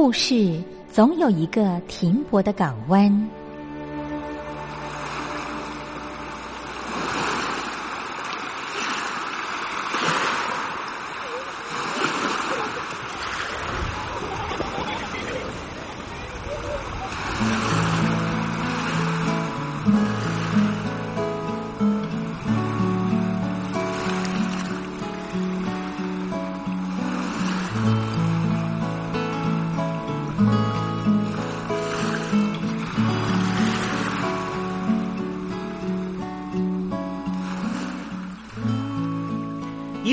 故事总有一个停泊的港湾。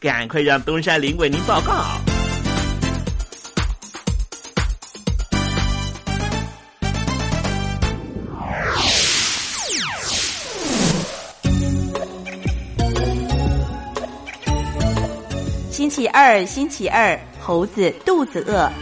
赶快让东山林为您报告。星期二，星期二，猴子肚子饿。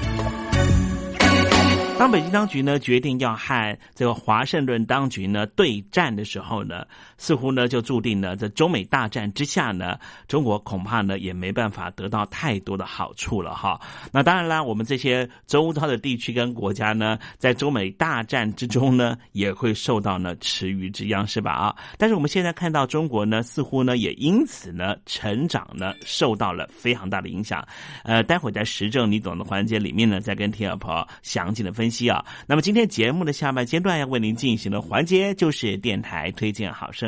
当北京当局呢决定要和这个华盛顿当局呢对战的时候呢，似乎呢就注定了在中美大战之下呢，中国恐怕呢也没办法得到太多的好处了哈。那当然啦，我们这些周遭的地区跟国家呢，在中美大战之中呢，也会受到呢池鱼之殃，是吧啊？但是我们现在看到中国呢，似乎呢也因此呢成长呢受到了非常大的影响。呃，待会在时政你懂的环节里面呢，再跟听众朋友详尽的分。析啊，那么今天节目的下半阶段要为您进行的环节就是电台推荐好声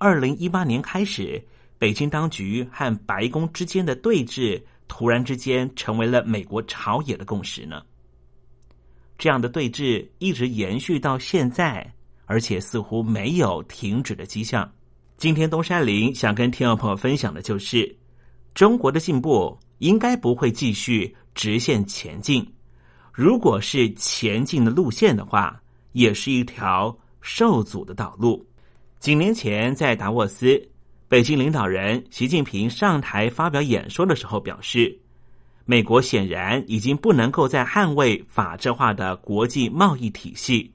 二零一八年开始，北京当局和白宫之间的对峙突然之间成为了美国朝野的共识呢。这样的对峙一直延续到现在，而且似乎没有停止的迹象。今天东山林想跟听众朋友分享的就是，中国的进步应该不会继续直线前进。如果是前进的路线的话，也是一条受阻的道路。几年前在达沃斯，北京领导人习近平上台发表演说的时候表示，美国显然已经不能够再捍卫法治化的国际贸易体系，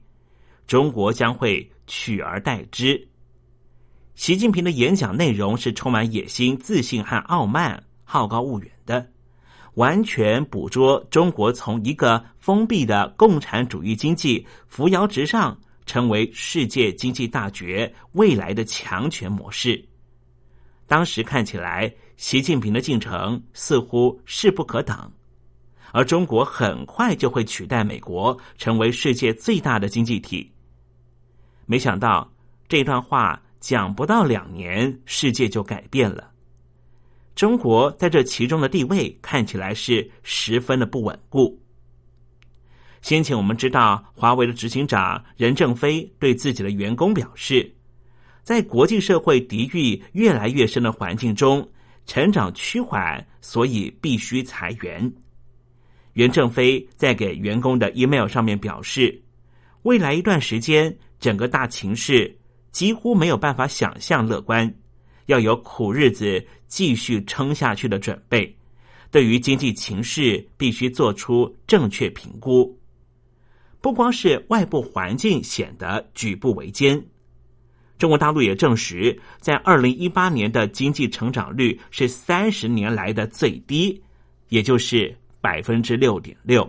中国将会取而代之。习近平的演讲内容是充满野心、自信和傲慢、好高骛远的。完全捕捉中国从一个封闭的共产主义经济扶摇直上，成为世界经济大决未来的强权模式。当时看起来，习近平的进程似乎势不可挡，而中国很快就会取代美国，成为世界最大的经济体。没想到这段话讲不到两年，世界就改变了。中国在这其中的地位看起来是十分的不稳固。先前我们知道，华为的执行长任正非对自己的员工表示，在国际社会敌意越来越深的环境中，成长趋缓，所以必须裁员。任正非在给员工的 email 上面表示，未来一段时间，整个大情势几乎没有办法想象乐观。要有苦日子继续撑下去的准备，对于经济情势必须做出正确评估。不光是外部环境显得举步维艰，中国大陆也证实，在二零一八年的经济成长率是三十年来的最低，也就是百分之六点六。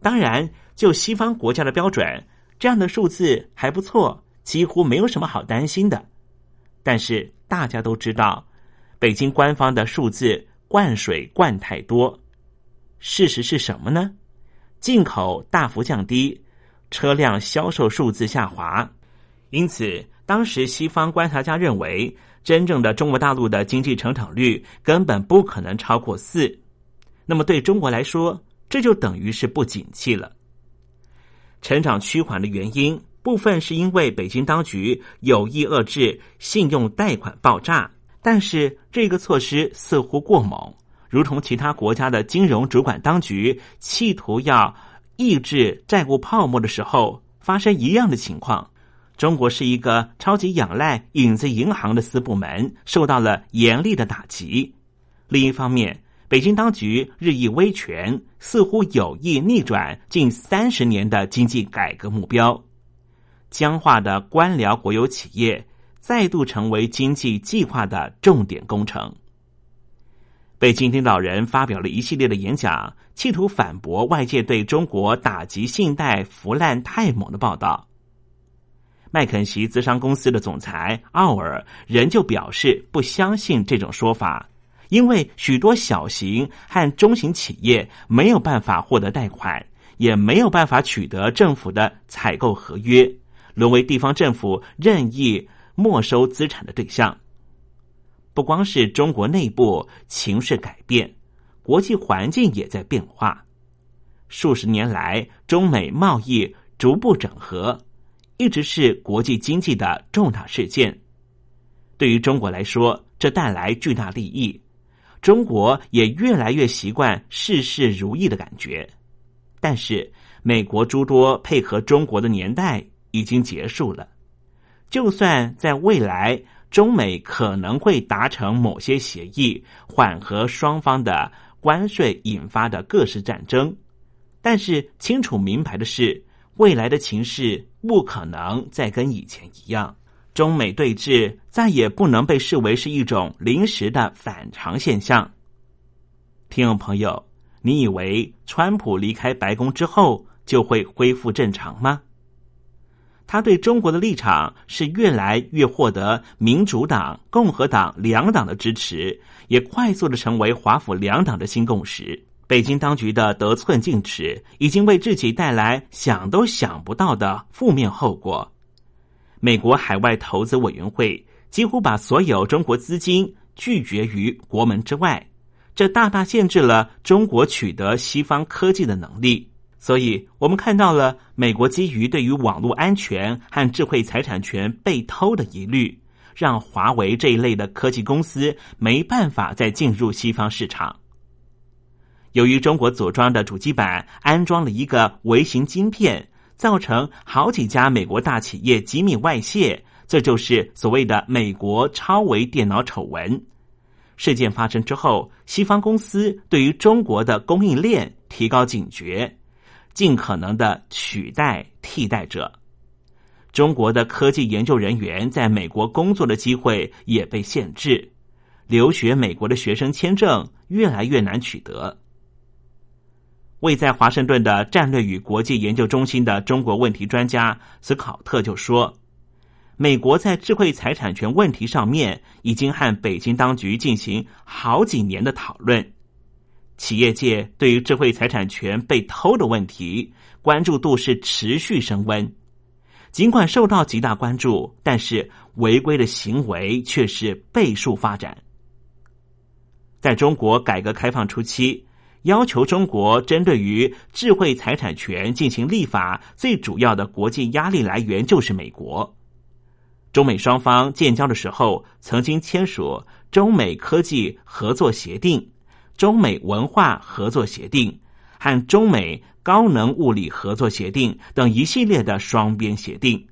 当然，就西方国家的标准，这样的数字还不错，几乎没有什么好担心的。但是大家都知道，北京官方的数字灌水灌太多。事实是什么呢？进口大幅降低，车辆销售数字下滑。因此，当时西方观察家认为，真正的中国大陆的经济成长率根本不可能超过四。那么，对中国来说，这就等于是不景气了。成长趋缓的原因。部分是因为北京当局有意遏制信用贷款爆炸，但是这个措施似乎过猛，如同其他国家的金融主管当局企图要抑制债务泡沫的时候发生一样的情况。中国是一个超级仰赖影子银行的私部门，受到了严厉的打击。另一方面，北京当局日益威权，似乎有意逆转近三十年的经济改革目标。僵化的官僚国有企业再度成为经济计划的重点工程。北京领导人发表了一系列的演讲，企图反驳外界对中国打击信贷腐烂太猛的报道。麦肯锡资商公司的总裁奥尔仍旧表示不相信这种说法，因为许多小型和中型企业没有办法获得贷款，也没有办法取得政府的采购合约。沦为地方政府任意没收资产的对象。不光是中国内部情势改变，国际环境也在变化。数十年来，中美贸易逐步整合，一直是国际经济的重大事件。对于中国来说，这带来巨大利益。中国也越来越习惯事事如意的感觉。但是，美国诸多配合中国的年代。已经结束了。就算在未来，中美可能会达成某些协议，缓和双方的关税引发的各式战争，但是清楚明白的是，未来的情势不可能再跟以前一样。中美对峙再也不能被视为是一种临时的反常现象。听众朋友，你以为川普离开白宫之后就会恢复正常吗？他对中国的立场是越来越获得民主党、共和党两党的支持，也快速的成为华府两党的新共识。北京当局的得寸进尺，已经为自己带来想都想不到的负面后果。美国海外投资委员会几乎把所有中国资金拒绝于国门之外，这大大限制了中国取得西方科技的能力。所以，我们看到了美国基于对于网络安全和智慧财产权被偷的疑虑，让华为这一类的科技公司没办法再进入西方市场。由于中国组装的主机板安装了一个微型晶片，造成好几家美国大企业机密外泄，这就是所谓的“美国超微电脑丑闻”。事件发生之后，西方公司对于中国的供应链提高警觉，尽可能的取代替代者。中国的科技研究人员在美国工作的机会也被限制，留学美国的学生签证越来越难取得。位在华盛顿的战略与国际研究中心的中国问题专家斯考特就说：“美国在智慧财产权问题上面已经和北京当局进行好几年的讨论，企业界对于智慧财产权被偷的问题关注度是持续升温。尽管受到极大关注，但是违规的行为却是倍数发展。在中国改革开放初期。”要求中国针对于智慧财产权进行立法，最主要的国际压力来源就是美国。中美双方建交的时候，曾经签署中美科技合作协定、中美文化合作协定和中美高能物理合作协定等一系列的双边协定。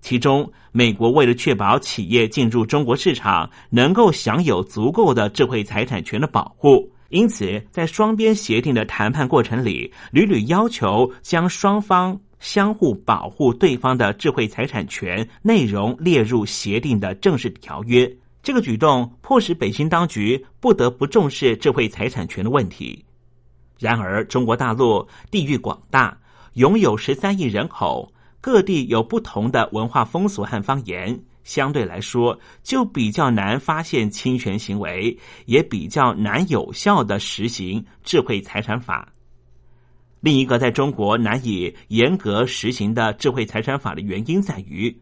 其中，美国为了确保企业进入中国市场能够享有足够的智慧财产权的保护。因此，在双边协定的谈判过程里，屡屡要求将双方相互保护对方的智慧财产权内容列入协定的正式条约。这个举动迫使北京当局不得不重视智慧财产权的问题。然而，中国大陆地域广大，拥有十三亿人口，各地有不同的文化风俗和方言。相对来说，就比较难发现侵权行为，也比较难有效的实行智慧财产法。另一个在中国难以严格实行的智慧财产法的原因在于，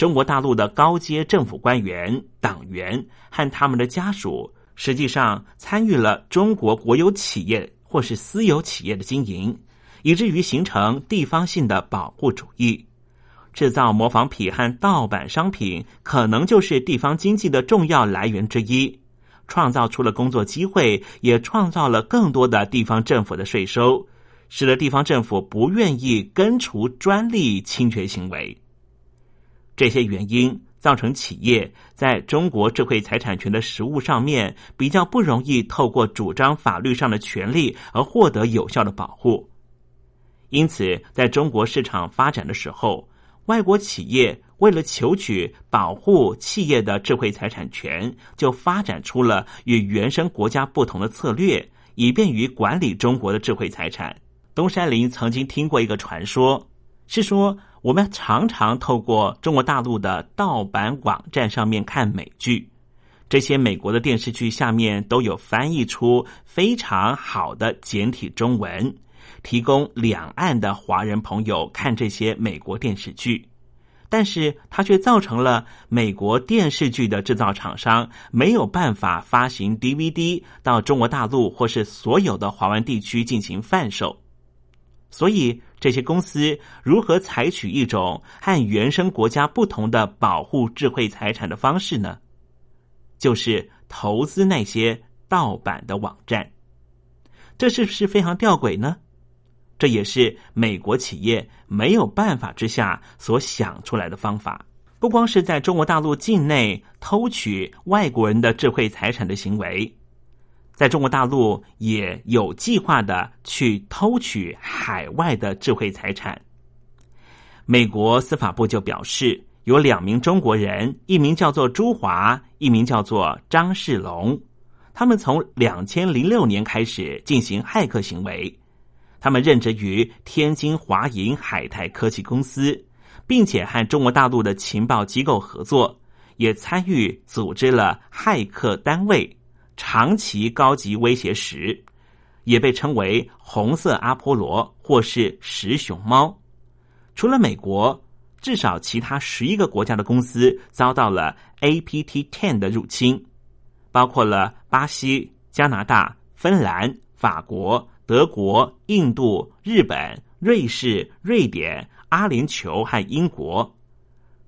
中国大陆的高阶政府官员、党员和他们的家属，实际上参与了中国国有企业或是私有企业的经营，以至于形成地方性的保护主义。制造模仿品和盗版商品，可能就是地方经济的重要来源之一，创造出了工作机会，也创造了更多的地方政府的税收，使得地方政府不愿意根除专利侵权行为。这些原因造成企业在中国智慧财产权的实务上面比较不容易透过主张法律上的权利而获得有效的保护，因此在中国市场发展的时候。外国企业为了求取保护企业的智慧财产权，就发展出了与原生国家不同的策略，以便于管理中国的智慧财产。东山林曾经听过一个传说，是说我们常常透过中国大陆的盗版网站上面看美剧，这些美国的电视剧下面都有翻译出非常好的简体中文。提供两岸的华人朋友看这些美国电视剧，但是它却造成了美国电视剧的制造厂商没有办法发行 DVD 到中国大陆或是所有的华湾地区进行贩售。所以，这些公司如何采取一种和原生国家不同的保护智慧财产的方式呢？就是投资那些盗版的网站。这是不是非常吊诡呢？这也是美国企业没有办法之下所想出来的方法。不光是在中国大陆境内偷取外国人的智慧财产的行为，在中国大陆也有计划的去偷取海外的智慧财产。美国司法部就表示，有两名中国人，一名叫做朱华，一名叫做张世龙，他们从两千零六年开始进行骇客行为。他们任职于天津华银海泰科技公司，并且和中国大陆的情报机构合作，也参与组织了骇客单位，长期高级威胁时，也被称为“红色阿波罗”或是“石熊猫”。除了美国，至少其他十一个国家的公司遭到了 APT Ten 的入侵，包括了巴西、加拿大、芬兰、法国。德国、印度、日本、瑞士、瑞典、阿联酋和英国，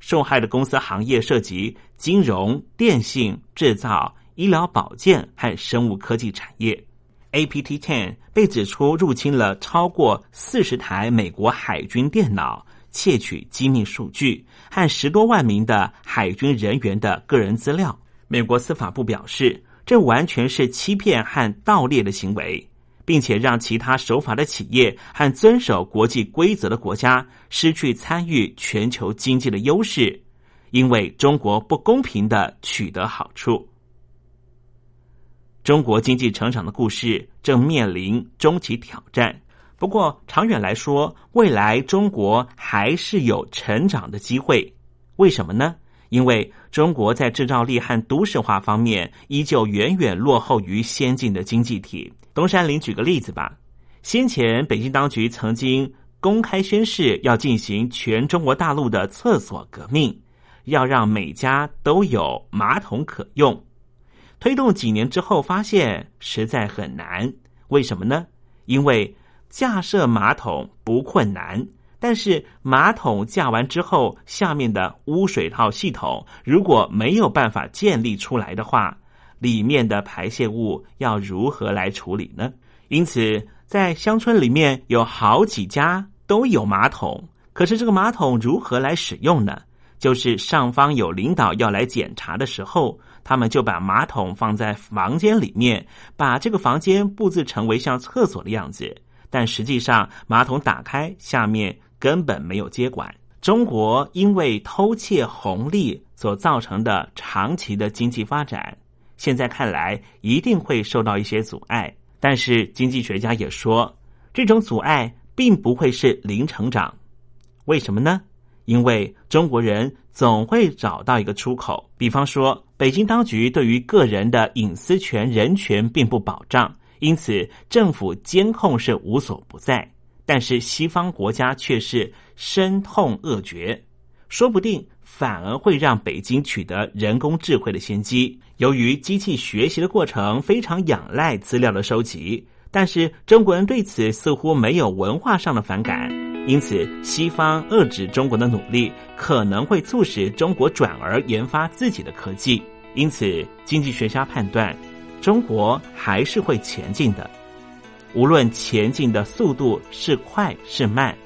受害的公司行业涉及金融、电信、制造、医疗保健和生物科技产业。，APT Ten 被指出入侵了超过四十台美国海军电脑，窃取机密数据和十多万名的海军人员的个人资料。美国司法部表示，这完全是欺骗和盗猎的行为，并且让其他守法的企业和遵守国际规则的国家失去参与全球经济的优势，因为中国不公平的取得好处。中国经济成长的故事正面临终极挑战，不过长远来说，未来中国还是有成长的机会。为什么呢？因为中国在制造力和都市化方面依旧远远落后于先进的经济体。东山林举个例子吧，先前北京当局曾经公开宣誓要进行全中国大陆的厕所革命，要让每家都有马桶可用。推动几年之后，发现实在很难。为什么呢？因为架设马桶不困难，但是马桶架完之后，下面的污水套系统如果没有办法建立出来的话，里面的排泄物要如何来处理呢？因此，在乡村里面有好几家都有马桶，可是这个马桶如何来使用呢？就是上方有领导要来检查的时候。他们就把马桶放在房间里面，把这个房间布置成为像厕所的样子。但实际上，马桶打开，下面根本没有接管。中国因为偷窃红利所造成的长期的经济发展，现在看来一定会受到一些阻碍。但是经济学家也说，这种阻碍并不会是零成长。为什么呢？因为中国人总会找到一个出口，比方说，北京当局对于个人的隐私权、人权并不保障，因此政府监控是无所不在。但是西方国家却是深痛恶绝，说不定反而会让北京取得人工智慧的先机。由于机器学习的过程非常仰赖资料的收集，但是中国人对此似乎没有文化上的反感。因此，西方遏制中国的努力可能会促使中国转而研发自己的科技。因此，经济学家判断，中国还是会前进的。无论前进的速度是快是慢，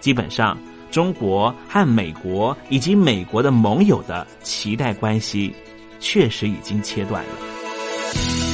基本上，中国和美国以及美国的盟友的期待关系确实已经切断了。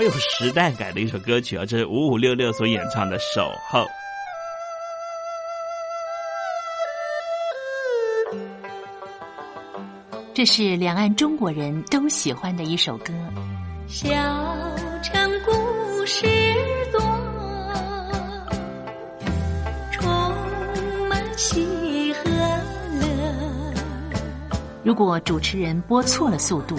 好有时代感的一首歌曲啊！这是五五六六所演唱的《守候》。这是两岸中国人都喜欢的一首歌。小城故事多，充满喜和乐。如果主持人播错了速度。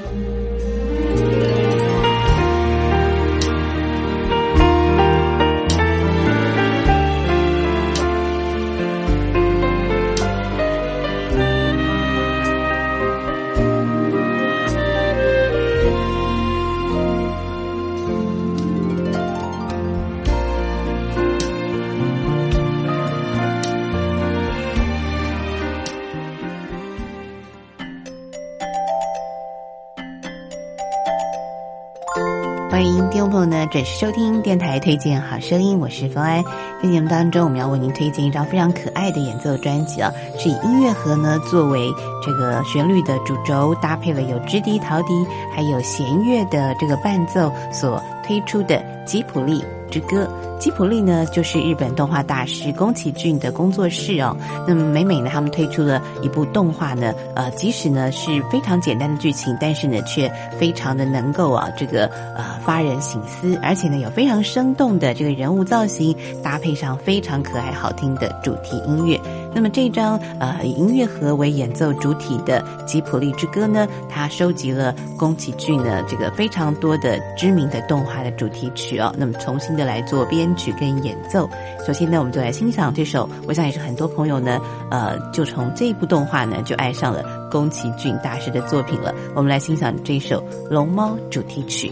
准时收听电台推荐好声音，我是冯安。在节目当中，我们要为您推荐一张非常可爱的演奏专辑啊，是以音乐盒呢作为这个旋律的主轴，搭配了有直笛、陶笛还有弦乐的这个伴奏所推出的吉普力之歌。吉普力呢，就是日本动画大师宫崎骏的工作室哦。那么每每呢，他们推出了一部动画呢，呃，即使呢是非常简单的剧情，但是呢却非常的能够啊，这个呃发人省思，而且呢有非常生动的这个人物造型，搭配上非常可爱好听的主题音乐。那么这张呃以音乐盒为演奏主体的吉普力之歌呢，它收集了宫崎骏呢这个非常多的知名的动画的主题曲哦，那么重新的来做编。曲跟演奏，首先呢，我们就来欣赏这首，我想也是很多朋友呢，呃，就从这部动画呢，就爱上了宫崎骏大师的作品了。我们来欣赏这首《龙猫》主题曲。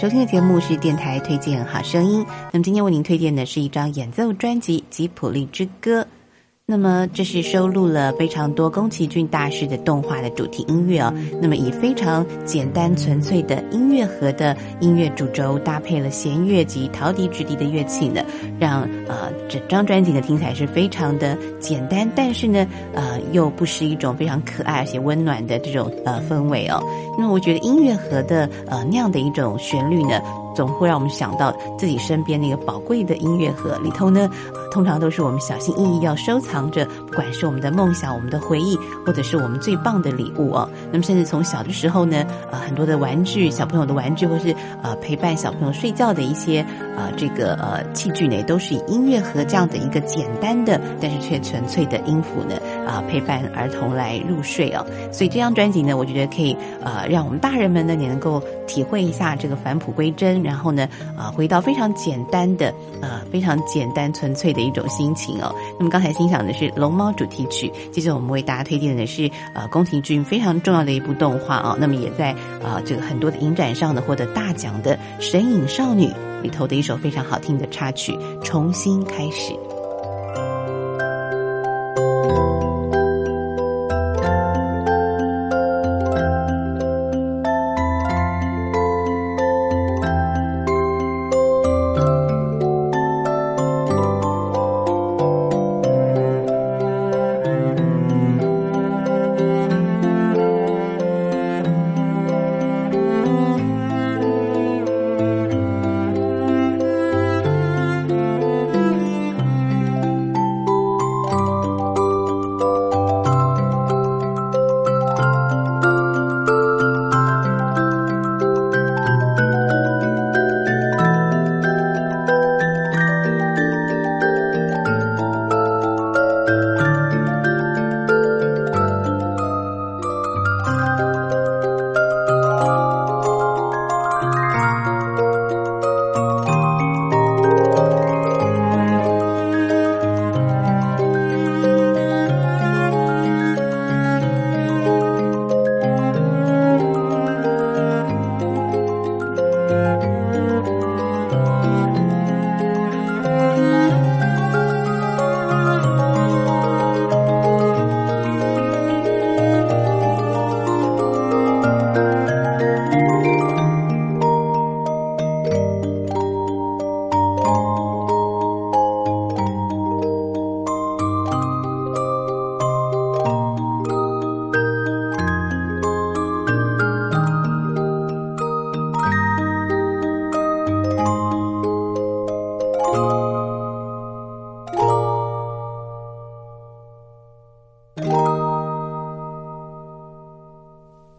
收听的节目是电台推荐好声音。那么今天为您推荐的是一张演奏专辑《吉普力之歌》。那么这是收录了非常多宫崎骏大师的动画的主题音乐哦。那么以非常简单纯粹的音乐盒的音乐主轴，搭配了弦乐及陶笛、直笛的乐器呢，让呃整张专辑的听起来是非常的简单，但是呢呃又不失一种非常可爱而且温暖的这种呃氛围哦。那我觉得音乐盒的呃那样的一种旋律呢。总会让我们想到自己身边那个宝贵的音乐盒里头呢，通常都是我们小心翼翼要收藏着，不管是我们的梦想、我们的回忆，或者是我们最棒的礼物哦。那么，甚至从小的时候呢，呃，很多的玩具、小朋友的玩具，或是呃陪伴小朋友睡觉的一些呃这个呃器具呢，都是以音乐盒这样的一个简单的，但是却纯粹的音符呢啊陪伴儿童来入睡哦。所以这张专辑呢，我觉得可以呃让我们大人们呢也能够体会一下这个返璞归真。然后呢，啊，回到非常简单的，呃，非常简单纯粹的一种心情哦。那么刚才欣赏的是《龙猫》主题曲，接着我们为大家推荐的是呃宫崎骏非常重要的一部动画啊。那么也在啊这个很多的影展上呢获得大奖的《神隐少女》里头的一首非常好听的插曲《重新开始》。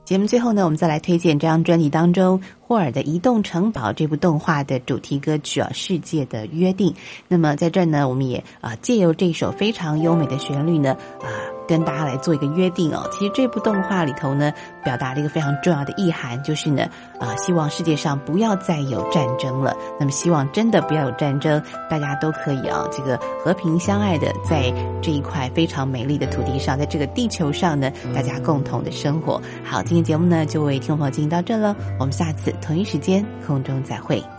节目最后呢，我们再来推荐这张专辑当中霍尔的《移动城堡》这部动画的主题歌曲啊，《世界的约定》。那么在这儿呢，我们也啊借由这首非常优美的旋律呢啊，跟大家来做一个约定哦。其实这部动画里头呢，表达了一个非常重要的意涵，就是呢啊，希望世界上不要再有战争了。那么希望真的不要有战争，大家都可以啊这个和平相爱的，在这一块非常美丽的土地上，在这个地球上呢，大家共同的生活。好，今天节目呢就为听众朋友进行到这了，我们下次同一时间空中再会。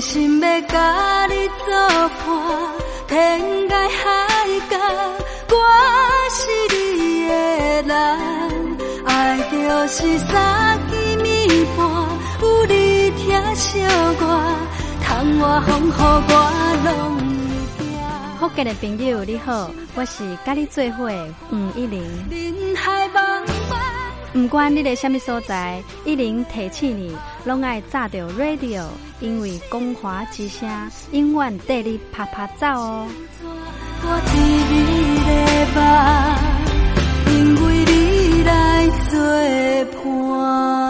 心要甲你作伴，天涯海角，我是你的人。爱就是三更暝半，有你疼惜我，窗外风雨我拢。福建的朋友你好，我是甲你做伙的黄一玲。人海茫茫。不管你在什么所在，一零提起你，拢爱炸着 radio，因为光华之声永远带你啪啪走哦。因为你来作伴。